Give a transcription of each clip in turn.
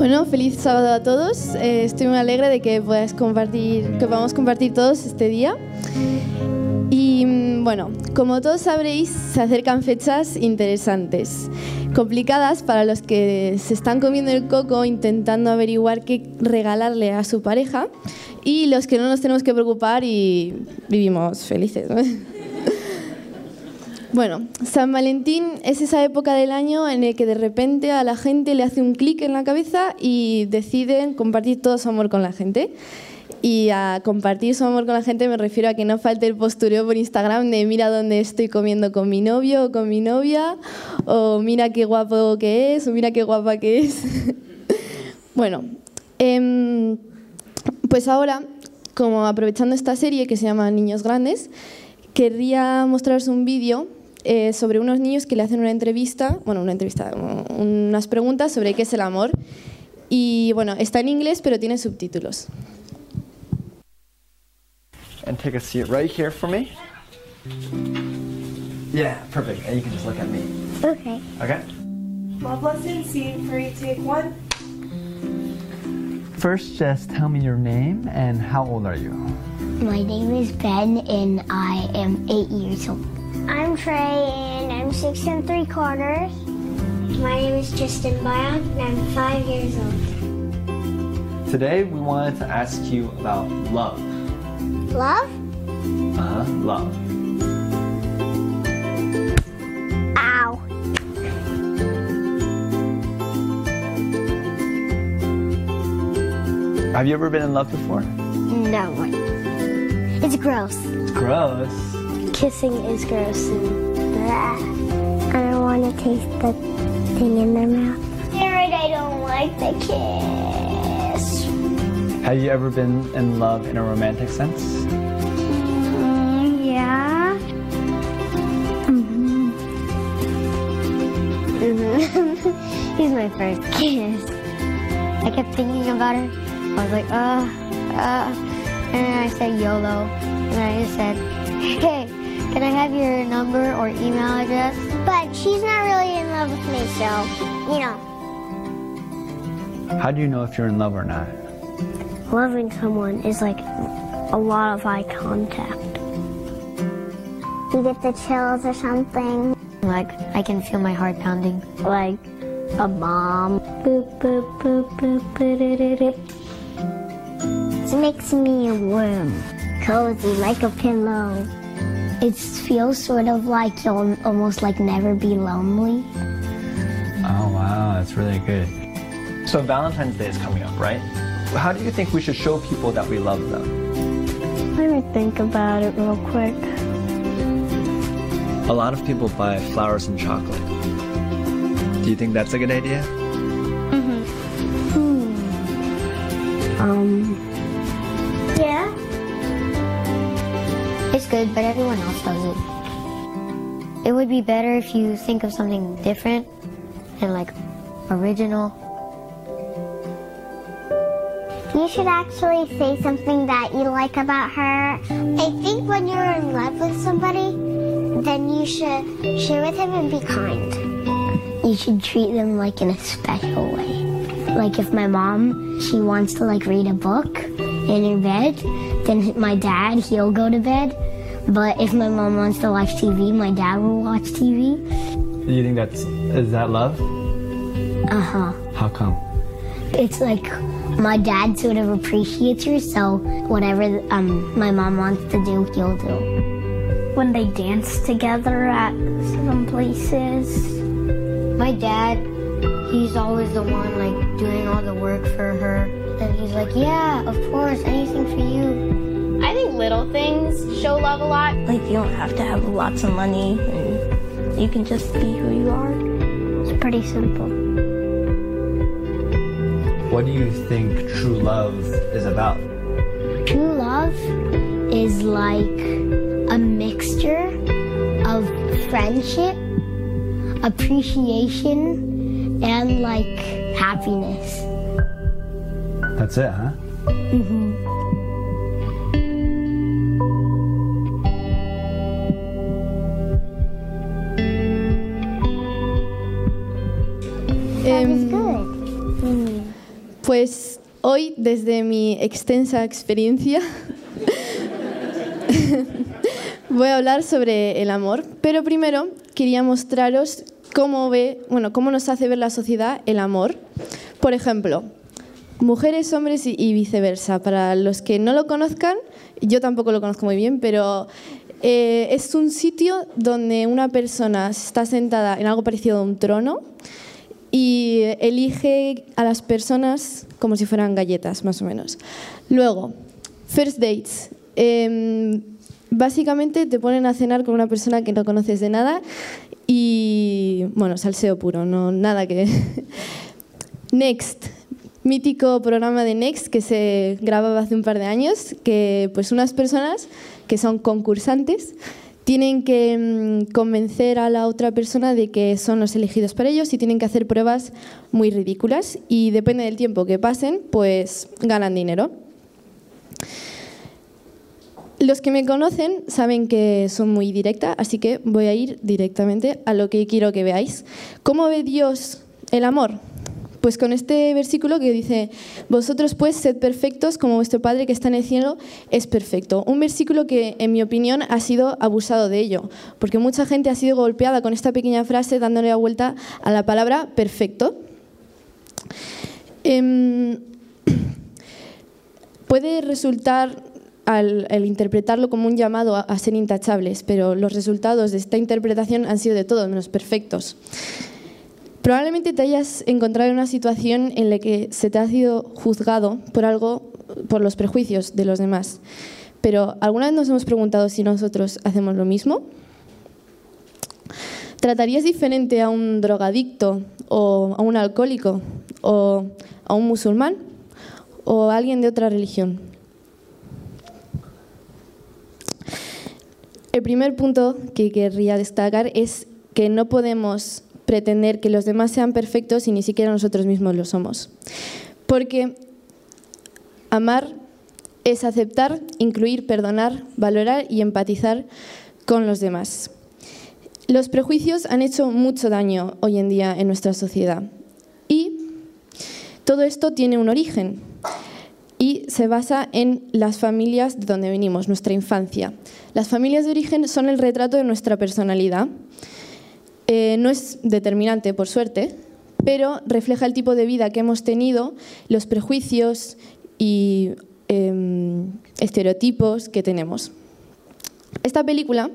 Bueno, feliz sábado a todos. Eh, estoy muy alegre de que puedas compartir, que podamos compartir todos este día. Y mm, bueno, como todos sabréis, se acercan fechas interesantes, complicadas para los que se están comiendo el coco intentando averiguar qué regalarle a su pareja y los que no nos tenemos que preocupar y vivimos felices. Bueno, San Valentín es esa época del año en el que de repente a la gente le hace un clic en la cabeza y deciden compartir todo su amor con la gente. Y a compartir su amor con la gente me refiero a que no falte el postureo por Instagram de mira dónde estoy comiendo con mi novio o con mi novia, o mira qué guapo que es, o mira qué guapa que es. bueno, em, pues ahora, como aprovechando esta serie que se llama Niños Grandes, querría mostraros un vídeo eh, sobre unos niños que le hacen una entrevista, bueno, una entrevista, unas preguntas sobre qué es el amor. Y bueno, está en inglés, pero tiene subtítulos. And take a seat right here for me. Yeah, perfect. And you can just look at me. Okay. Okay? Love lesson scene three, take one. First, just tell me your name and how old are you? My name is Ben and I am eight years old. I'm Trey and I'm six and three quarters. My name is Justin Bion and I'm five years old. Today, we wanted to ask you about love. Love? Uh huh, love. Ow. Have you ever been in love before? No. It's gross. It's Gross. Kissing is gross and blah. I don't want to taste the thing in their mouth. Jared, I don't like the kiss. Have you ever been in love in a romantic sense? Mm, yeah. Mhm. Mhm. He's my first kiss. I kept thinking about her. I was like, uh, uh, and then I said YOLO, and then I just said, hey, can I have your number or email address? But she's not really in love with me, so, you know. How do you know if you're in love or not? Loving someone is like a lot of eye contact. You get the chills or something. Like I can feel my heart pounding. Like a mom. Boop boop boop boop boop It makes me warm, cozy, like a pillow. It feels sort of like you'll almost like never be lonely. Oh, wow, that's really good. So, Valentine's Day is coming up, right? How do you think we should show people that we love them? Let me think about it real quick. A lot of people buy flowers and chocolate. Do you think that's a good idea? Mm-hmm. Hmm. Um. Good, but everyone else does it. It would be better if you think of something different and like original. You should actually say something that you like about her. I think when you're in love with somebody, then you should share with him and be kind. You should treat them like in a special way. Like if my mom, she wants to like read a book in her bed, then my dad, he'll go to bed. But if my mom wants to watch TV, my dad will watch TV. Do you think that's is that love? Uh huh. How come? It's like my dad sort of appreciates her, so whatever um, my mom wants to do, he'll do. When they dance together at some places. My dad, he's always the one like doing all the work for her. And he's like, yeah, of course, anything for you. I think little things show love a lot. Like you don't have to have lots of money and you can just be who you are. It's pretty simple. What do you think true love is about? True love is like a mixture of friendship, appreciation, and like happiness. That's it, huh? That is Pues hoy, desde mi extensa experiencia, voy a hablar sobre el amor, pero primero quería mostraros cómo ve, bueno, cómo nos hace ver la sociedad el amor. Por ejemplo, mujeres, hombres y viceversa. Para los que no lo conozcan, yo tampoco lo conozco muy bien, pero eh, es un sitio donde una persona está sentada en algo parecido a un trono y elige a las personas como si fueran galletas, más o menos. Luego, first dates. Em, básicamente te ponen a cenar con una persona que no conoces de nada y, bueno, salseo puro, no nada que... Next, mítico programa de Next que se grababa hace un par de años, que pues unas personas que son concursantes tienen que mm, convencer a la otra persona de que son los elegidos para ellos y tienen que hacer pruebas muy ridículas y depende del tiempo que pasen, pues ganan dinero. Los que me conocen saben que son muy directa, así que voy a ir directamente a lo que quiero que veáis. ¿Cómo ve Dios el amor? Pues con este versículo que dice, vosotros pues sed perfectos como vuestro Padre que está en el cielo es perfecto. Un versículo que en mi opinión ha sido abusado de ello, porque mucha gente ha sido golpeada con esta pequeña frase dándole la vuelta a la palabra perfecto. Em, puede resultar al, interpretarlo como un llamado a, a, ser intachables, pero los resultados de esta interpretación han sido de todos menos perfectos. Probablemente te hayas encontrado en una situación en la que se te ha sido juzgado por algo, por los prejuicios de los demás. Pero ¿alguna vez nos hemos preguntado si nosotros hacemos lo mismo? ¿Tratarías diferente a un drogadicto o a un alcohólico o a un musulmán o a alguien de otra religión? El primer punto que querría destacar es que no podemos pretender que los demás sean perfectos y ni siquiera nosotros mismos lo somos. Porque amar es aceptar, incluir, perdonar, valorar y empatizar con los demás. Los prejuicios han hecho mucho daño hoy en día en nuestra sociedad y todo esto tiene un origen y se basa en las familias de donde venimos, nuestra infancia. Las familias de origen son el retrato de nuestra personalidad eh, no es determinante, por suerte, pero refleja el tipo de vida que hemos tenido, los prejuicios y em, estereotipos que tenemos. Esta película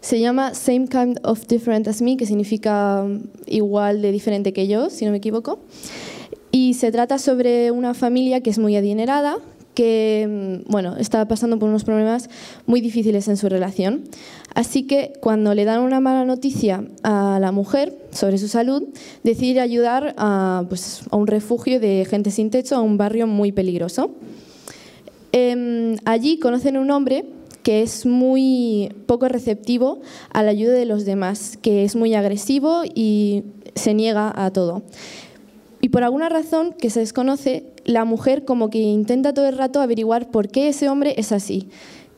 se llama Same Kind of Different as Me, que significa igual de diferente que yo, si no me equivoco. Y se trata sobre una familia que es muy adinerada, que mm, bueno, está pasando por unos problemas muy difíciles en su relación. Así que cuando le dan una mala noticia a la mujer sobre su salud, decide ayudar a, pues, a un refugio de gente sin techo, a un barrio muy peligroso. Em, allí conocen a un hombre que es muy poco receptivo a la ayuda de los demás, que es muy agresivo y se niega a todo. Y por alguna razón que se desconoce, la mujer como que intenta todo el rato averiguar por qué ese hombre es así,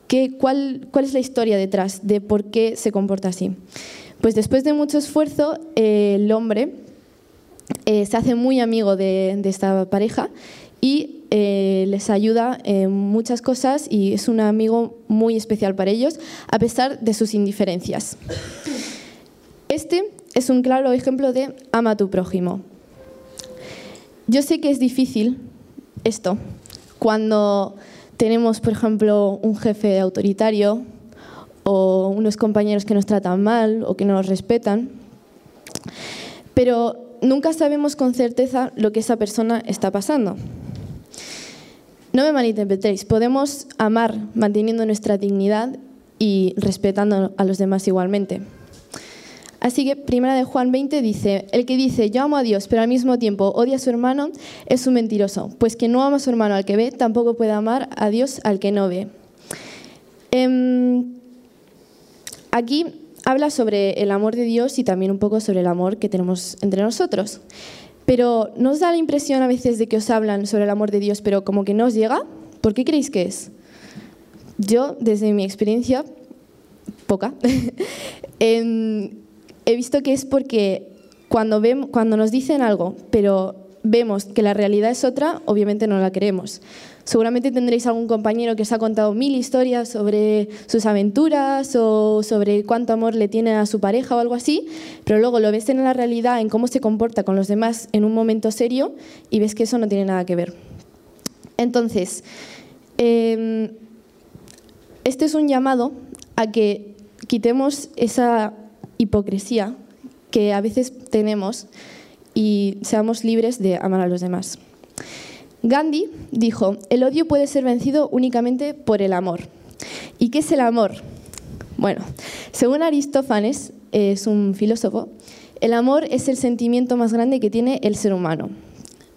qué, cuál, cuál es la historia detrás de por qué se comporta así. Pues después de mucho esfuerzo, el hombre eh, se hace muy amigo de, esta pareja y eh, les ayuda en muchas cosas y es un amigo muy especial para ellos, a pesar de sus indiferencias. Este es un claro ejemplo de ama a tu prójimo. Yo sé que es difícil esto cuando tenemos, por ejemplo, un jefe autoritario o unos compañeros que nos tratan mal o que no nos respetan, pero nunca sabemos con certeza lo que esa persona está pasando. No me malinterpretéis, podemos amar manteniendo nuestra dignidad y respetando a los demás igualmente. Así que Primera de Juan 20 dice, el que dice yo amo a Dios, pero al mismo tiempo odia a su hermano, es un mentiroso, pues quien no ama a su hermano al que ve, tampoco puede amar a Dios al que no ve. Em, aquí habla sobre el amor de Dios y también un poco sobre el amor que tenemos entre nosotros. Pero ¿no os da la impresión a veces de que os hablan sobre el amor de Dios, pero como que no os llega? ¿Por qué creéis que es? Yo, desde mi experiencia, poca, em, he visto que es porque cuando, cuando nos dicen algo, pero vemos que la realidad es otra, obviamente no la queremos. Seguramente tendréis algún compañero que os ha contado mil historias sobre sus aventuras o sobre cuánto amor le tiene a su pareja o algo así, pero luego lo ves en la realidad, en cómo se comporta con los demás en un momento serio y ves que eso no tiene nada que ver. Entonces, em, este es un llamado a que quitemos esa hipocresía que a veces tenemos y seamos libres de amar a los demás. Gandhi dijo, el odio puede ser vencido únicamente por el amor. ¿Y qué es el amor? Bueno, según Aristófanes, es un filósofo, el amor es el sentimiento más grande que tiene el ser humano.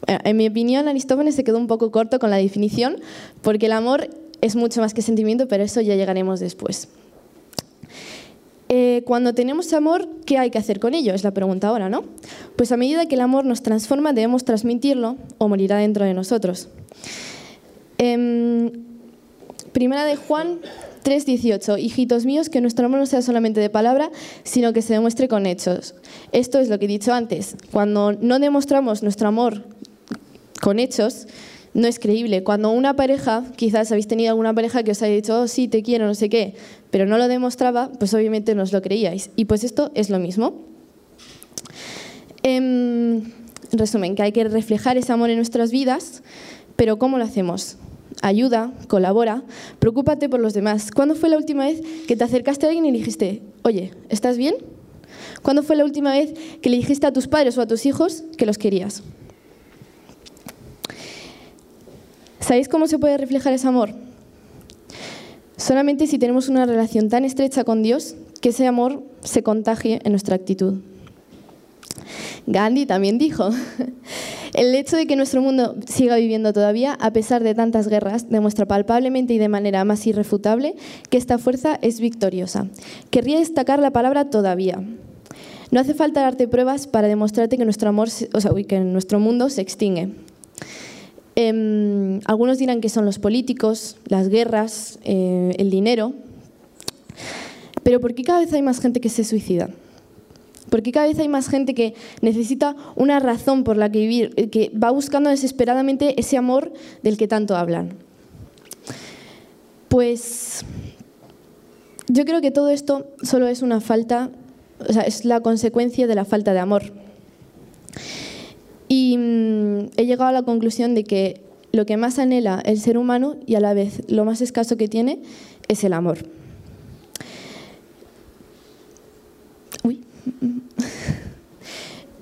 En mi opinión, Aristófanes se quedó un poco corto con la definición, porque el amor es mucho más que sentimiento, pero eso ya llegaremos después. Eh, cuando tenemos amor, ¿qué hay que hacer con ello? Es la pregunta ahora, ¿no? Pues a medida que el amor nos transforma, debemos transmitirlo o morirá dentro de nosotros. Em, primera de Juan 3:18, hijitos míos, que nuestro amor no sea solamente de palabra, sino que se demuestre con hechos. Esto es lo que he dicho antes. Cuando no demostramos nuestro amor con hechos, no es creíble. Cuando una pareja, quizás habéis tenido alguna pareja que os haya dicho, oh, sí, te quiero, no sé qué, pero no lo demostraba, pues obviamente no os lo creíais. Y pues esto es lo mismo. En resumen, que hay que reflejar ese amor en nuestras vidas, pero ¿cómo lo hacemos? Ayuda, colabora, preocúpate por los demás. ¿Cuándo fue la última vez que te acercaste a alguien y le dijiste, oye, ¿estás bien? ¿Cuándo fue la última vez que le dijiste a tus padres o a tus hijos que los querías? ¿Sabéis cómo se puede reflejar ese amor? Solamente si tenemos una relación tan estrecha con Dios que ese amor se contagie en nuestra actitud. Gandhi también dijo, el hecho de que nuestro mundo siga viviendo todavía, a pesar de tantas guerras, demuestra palpablemente y de manera más irrefutable que esta fuerza es victoriosa. Querría destacar la palabra todavía. No hace falta darte pruebas para demostrarte que nuestro, amor, o sea, que nuestro mundo se extingue. Em, algunos dirán que son los políticos, las guerras, eh, el dinero. Pero ¿por qué cada vez hay más gente que se suicida? ¿Por qué cada vez hay más gente que necesita una razón por la que vivir, eh, que va buscando desesperadamente ese amor del que tanto hablan? Pues yo creo que todo esto solo es una falta, o sea, es la consecuencia de la falta de amor. Y mm, he llegado a la conclusión de que lo que más anhela el ser humano y a la vez lo más escaso que tiene es el amor. Uy.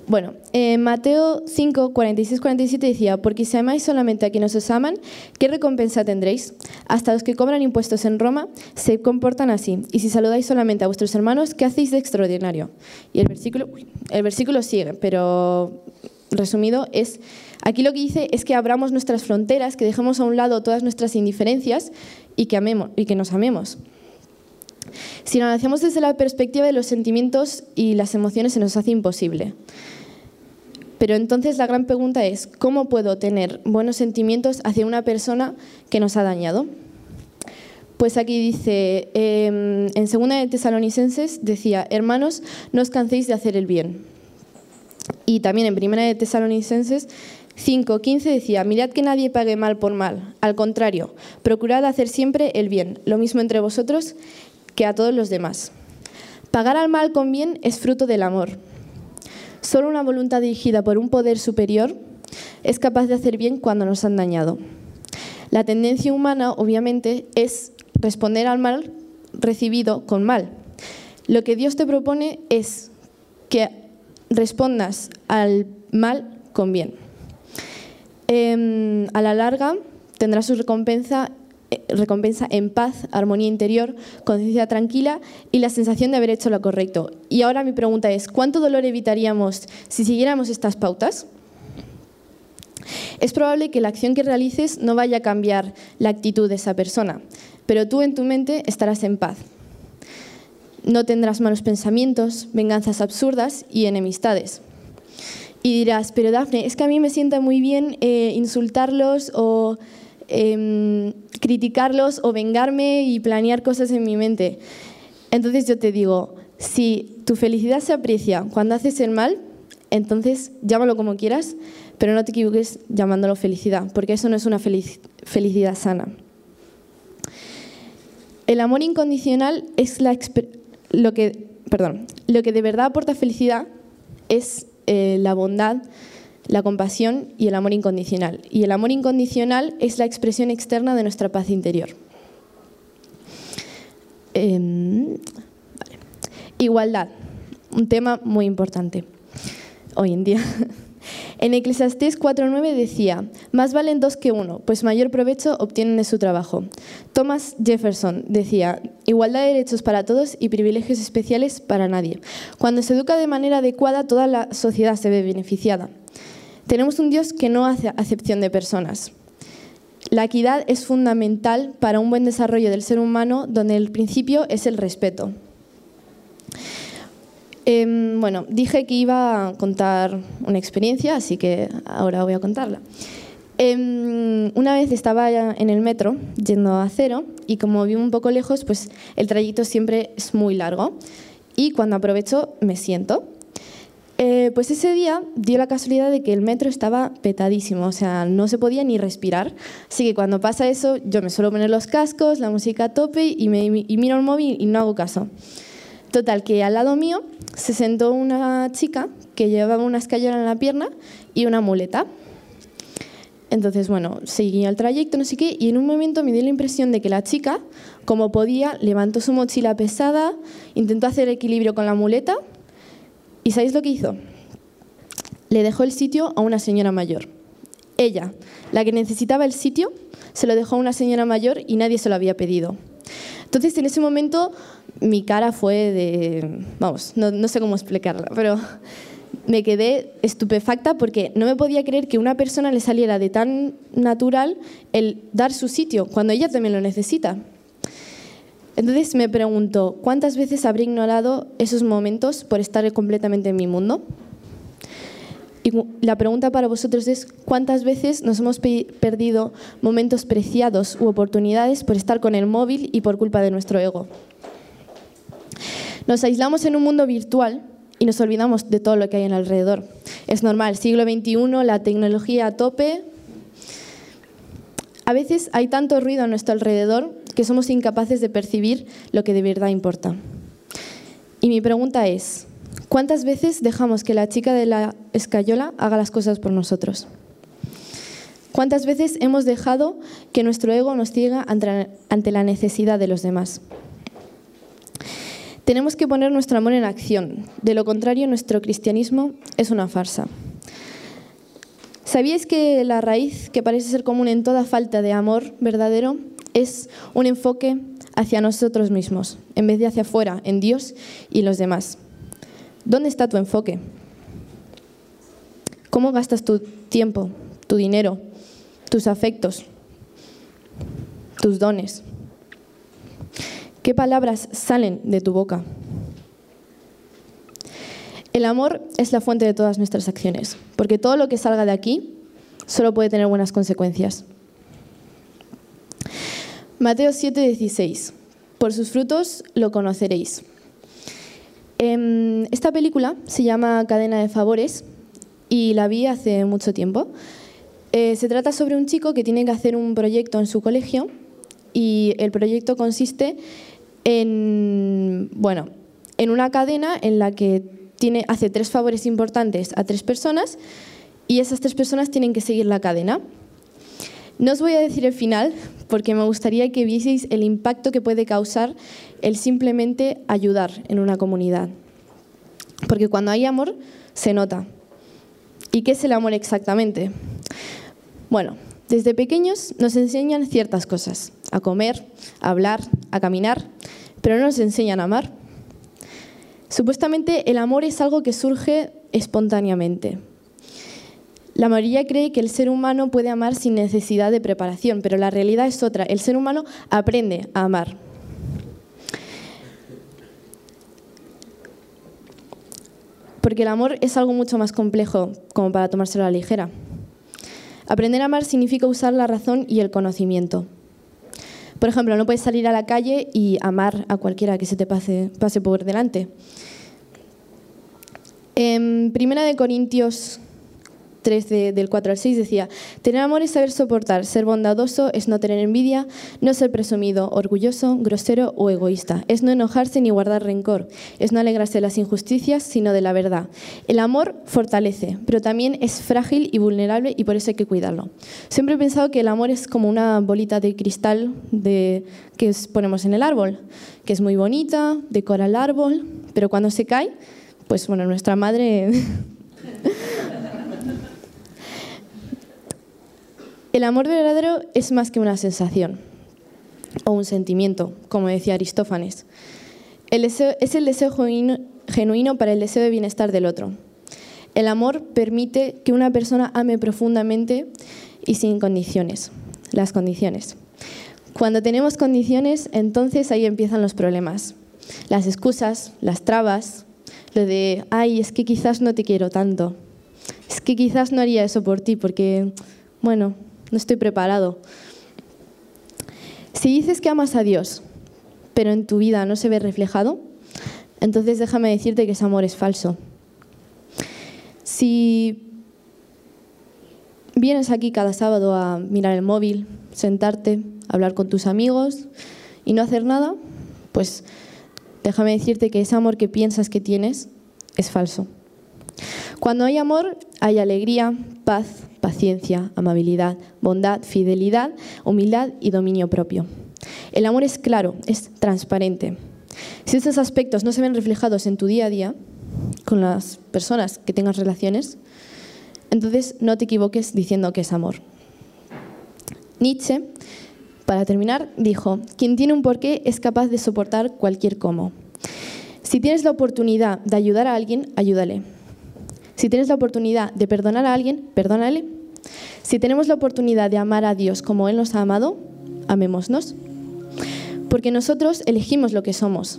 Bueno, en Mateo 5, 46, 47 decía, porque si amáis solamente a quienes os aman, ¿qué recompensa tendréis? Hasta los que cobran impuestos en Roma se comportan así. Y si saludáis solamente a vuestros hermanos, ¿qué hacéis de extraordinario? Y el versículo, el versículo sigue, pero resumido, es aquí lo que dice es que abramos nuestras fronteras, que dejemos a un lado todas nuestras indiferencias y que, amemos, y que nos amemos. Si lo hacemos desde la perspectiva de los sentimientos y las emociones, se nos hace imposible. Pero entonces la gran pregunta es, ¿cómo puedo tener buenos sentimientos hacia una persona que nos ha dañado? Pues aquí dice, em, en segunda de Tesalonicenses decía, hermanos, no os canséis de hacer el bien. Y también en Primera de Tesalonicenses 5.15 decía, mirad que nadie pague mal por mal, al contrario, procurad hacer siempre el bien, lo mismo entre vosotros que a todos los demás. Pagar al mal con bien es fruto del amor. Solo una voluntad dirigida por un poder superior es capaz de hacer bien cuando nos han dañado. La tendencia humana, obviamente, es responder al mal recibido con mal. Lo que Dios te propone es que respondas al mal con bien. Em, a la larga tendrás su recompensa, eh, recompensa en paz, armonía interior, conciencia tranquila y la sensación de haber hecho lo correcto. Y ahora mi pregunta es, ¿cuánto dolor evitaríamos si siguiéramos estas pautas? Es probable que la acción que realices no vaya a cambiar la actitud de esa persona, pero tú en tu mente estarás en paz. No tendrás malos pensamientos, venganzas absurdas y enemistades. Y dirás, pero Dafne, es que a mí me sienta muy bien eh, insultarlos o em, criticarlos o vengarme y planear cosas en mi mente. Entonces yo te digo, si tu felicidad se aprecia cuando haces el mal, entonces llámalo como quieras, pero no te equivoques llamándolo felicidad, porque eso no es una felicidad sana. El amor incondicional es lo que, perdón, lo que de verdad aporta felicidad es eh, la bondad, la compasión y el amor incondicional. Y el amor incondicional es la expresión externa de nuestra paz interior. Em, Igualdad, un tema muy importante hoy en día. En Eclesiastés 4.9 decía, más valen dos que uno, pues mayor provecho obtienen de su trabajo. Thomas Jefferson decía, igualdad de derechos para todos y privilegios especiales para nadie. Cuando se educa de manera adecuada, toda la sociedad se ve beneficiada. Tenemos un Dios que no hace acepción de personas. La equidad es fundamental para un buen desarrollo del ser humano, donde el principio es el respeto. Em, bueno, dije que iba a contar una experiencia, así que ahora voy a contarla. Em, una vez estaba en el metro yendo a cero y como vivo un poco lejos, pues el trayecto siempre es muy largo y cuando aprovecho me siento. Eh, pues ese día dio la casualidad de que el metro estaba petadísimo, o sea, no se podía ni respirar. Así que cuando pasa eso, yo me suelo poner los cascos, la música a tope y, me, y miro el móvil y no hago caso. Total, que al lado mío se sentó una chica que llevaba una escayola en la pierna y una muleta. Entonces, bueno, seguía el trayecto, no sé qué, y en un momento me dio la impresión de que la chica, como podía, levantó su mochila pesada, intentó hacer equilibrio con la muleta, y ¿sabéis lo que hizo? Le dejó el sitio a una señora mayor. Ella, la que necesitaba el sitio, se lo dejó a una señora mayor y nadie se lo había pedido. Entonces, en ese momento mi cara fue de, vamos, no, sé cómo explicarla, pero me quedé estupefacta porque no me podía creer que una persona le saliera de tan natural el dar su sitio cuando ella también lo necesita. Entonces me pregunto, ¿cuántas veces habré ignorado esos momentos por estar completamente en mi mundo? Y la pregunta para vosotros es, ¿cuántas veces nos hemos perdido momentos preciados u oportunidades por estar con el móvil y por culpa de nuestro ego? Nos aislamos en un mundo virtual y nos olvidamos de todo lo que hay en alrededor. Es normal, siglo XXI, la tecnología a tope. A veces hay tanto ruido a nuestro alrededor que somos incapaces de percibir lo que de verdad importa. Y mi pregunta es, ¿cuántas veces dejamos que la chica de la escayola haga las cosas por nosotros? ¿Cuántas veces hemos dejado que nuestro ego nos ciega ante la necesidad de los demás? Tenemos que poner nuestro amor en acción. De lo contrario, nuestro cristianismo es una farsa. ¿Sabíais que la raíz que parece ser común en toda falta de amor verdadero es un enfoque hacia nosotros mismos, en vez de hacia afuera, en Dios y los demás? ¿Dónde está tu enfoque? ¿Cómo gastas tu tiempo, tu dinero, tus afectos, tus dones? ¿Qué palabras salen de tu boca? El amor es la fuente de todas nuestras acciones, porque todo lo que salga de aquí solo puede tener buenas consecuencias. Mateo 7:16. Por sus frutos lo conoceréis. Em, esta película se llama Cadena de Favores y la vi hace mucho tiempo. Eh, se trata sobre un chico que tiene que hacer un proyecto en su colegio y el proyecto consiste en, bueno, en una cadena en la que tiene, hace tres favores importantes a tres personas y esas tres personas tienen que seguir la cadena. No os voy a decir el final porque me gustaría que vieseis el impacto que puede causar el simplemente ayudar en una comunidad. Porque cuando hay amor, se nota. ¿Y qué es el amor exactamente? Bueno, desde pequeños nos enseñan ciertas cosas, a comer, a hablar, a caminar, pero no nos enseñan a amar. Supuestamente el amor es algo que surge espontáneamente. La mayoría cree que el ser humano puede amar sin necesidad de preparación, pero la realidad es otra. El ser humano aprende a amar. Porque el amor es algo mucho más complejo como para tomárselo a la ligera. Aprender a amar significa usar la razón y el conocimiento. Por ejemplo, no puedes salir a la calle y amar a cualquiera que se te pase, pase por delante. En Primera de Corintios 13 del 4 al 6 decía, tener amor es saber soportar, ser bondadoso es no tener envidia, no ser presumido, orgulloso, grosero o egoísta, es no enojarse ni guardar rencor, es no alegrarse de las injusticias, sino de la verdad. El amor fortalece, pero también es frágil y vulnerable y por eso hay que cuidarlo. Siempre he pensado que el amor es como una bolita de cristal que ponemos en el árbol, que es muy bonita, decora el árbol, pero cuando se cae, pues bueno, nuestra madre El amor verdadero es más que una sensación o un sentimiento, como decía Aristófanes. es el deseo genuino para el deseo de bienestar del otro. El amor permite que una persona ame profundamente y sin condiciones, las condiciones. Cuando tenemos condiciones, entonces ahí empiezan los problemas, las excusas, las trabas, lo de, ay, es que quizás no te quiero tanto, es que quizás no haría eso por ti porque, bueno, no estoy preparado. Si dices que amas a Dios, pero en tu vida no se ve reflejado, entonces déjame decirte que ese amor es falso. Si vienes aquí cada sábado a mirar el móvil, sentarte, hablar con tus amigos y no hacer nada, pues déjame decirte que ese amor que piensas que tienes es falso. Cuando hay amor, hay alegría, paz, paciencia, amabilidad, bondad, fidelidad, humildad y dominio propio. El amor es claro, es transparente. Si estos aspectos no se ven reflejados en tu día a día, con las personas que tengas relaciones, entonces no te equivoques diciendo que es amor. Nietzsche, para terminar, dijo, quien tiene un porqué es capaz de soportar cualquier cómo. Si tienes la oportunidad de ayudar a alguien, ayúdale. Si tienes la oportunidad de perdonar a alguien, perdónale. Si tenemos la oportunidad de amar a Dios como Él nos ha amado, amémonos. Porque nosotros elegimos lo que somos.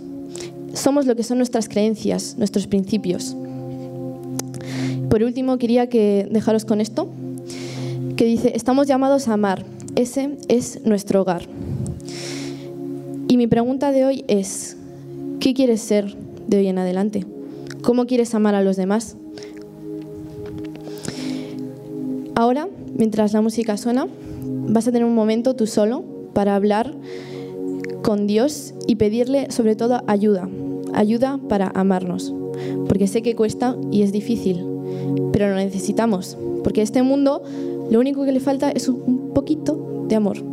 Somos lo que son nuestras creencias, nuestros principios. Por último, quería que dejaros con esto, que dice, estamos llamados a amar. Ese es nuestro hogar. Y mi pregunta de hoy es, ¿qué quieres ser de hoy en adelante? ¿Cómo quieres amar a los demás? Ahora, mientras la música suena, vas a tener un momento tú solo para hablar con Dios y pedirle sobre todo ayuda, ayuda para amarnos, porque sé que cuesta y es difícil, pero lo necesitamos, porque este mundo lo único que le falta es un poquito de amor.